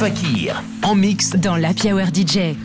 Fakir, en mix dans la Hour DJ.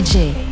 DJ.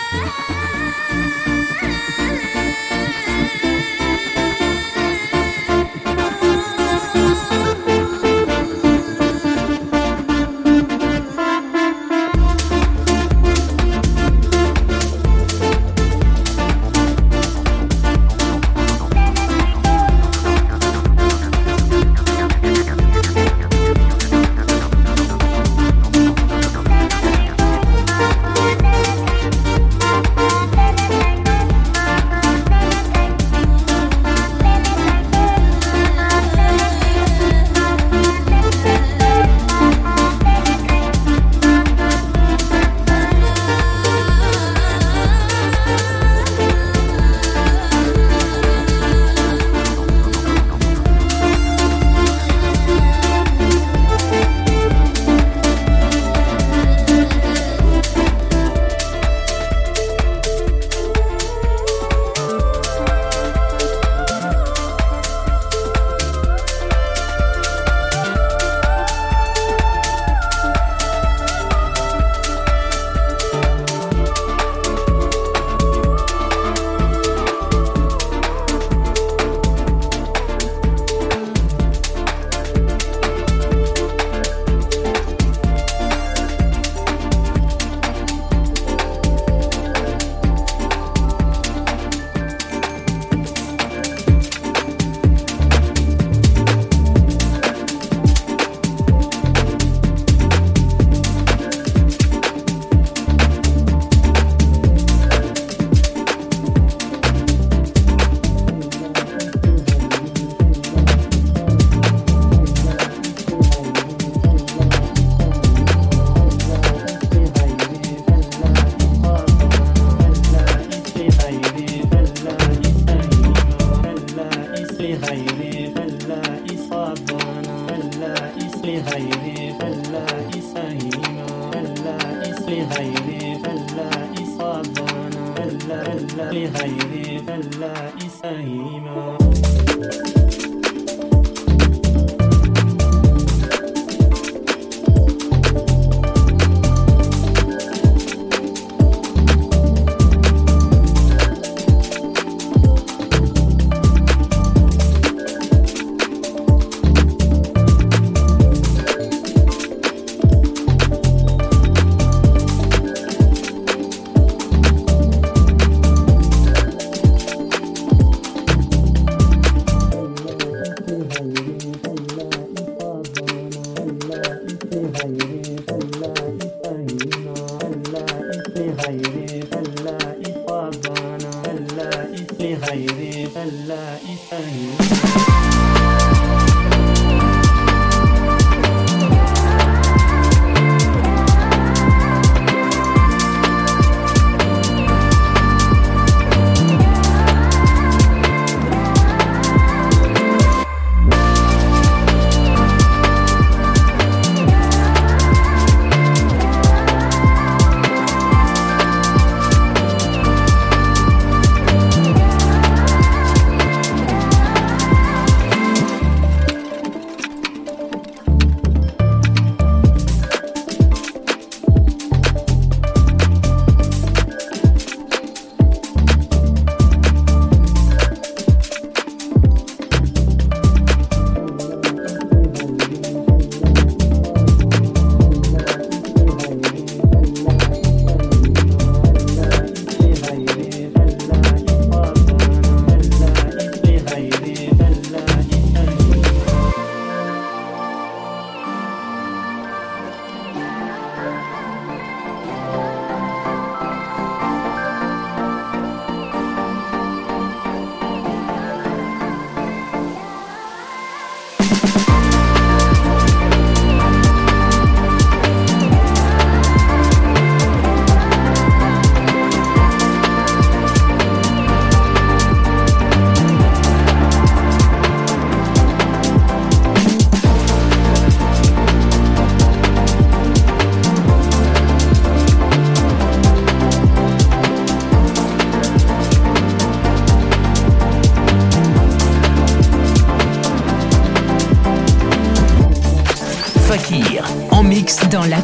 ah,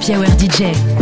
Power DJ.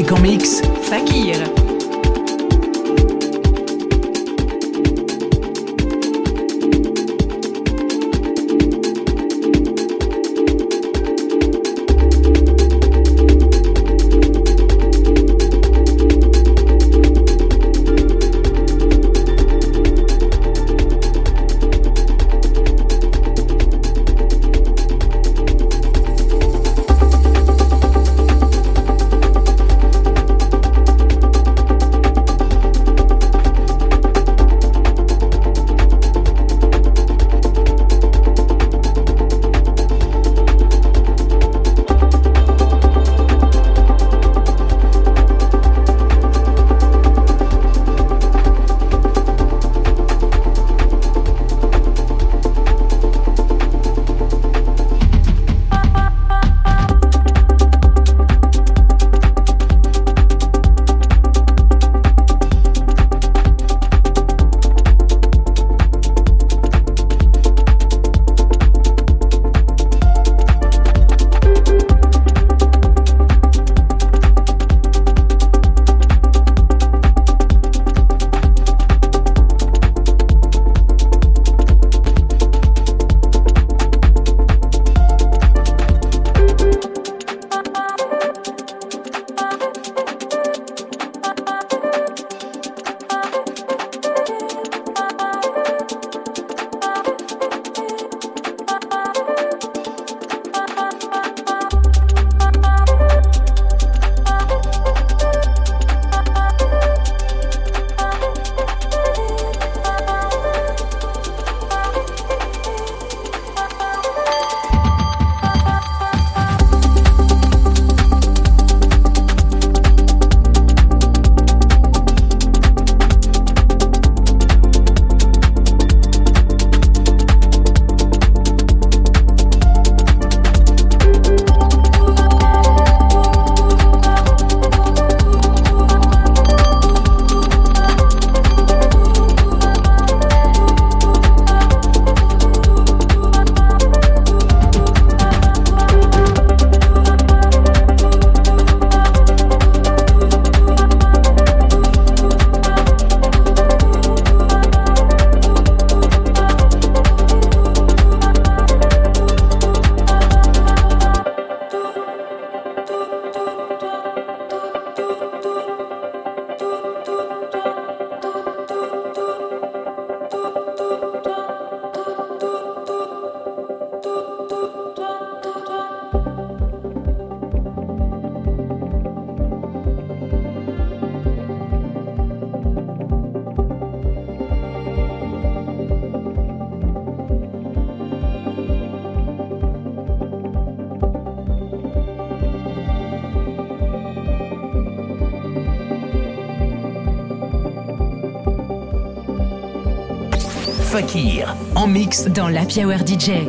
Avec en mix Fakir. Fakir, en mix dans la Hour DJ.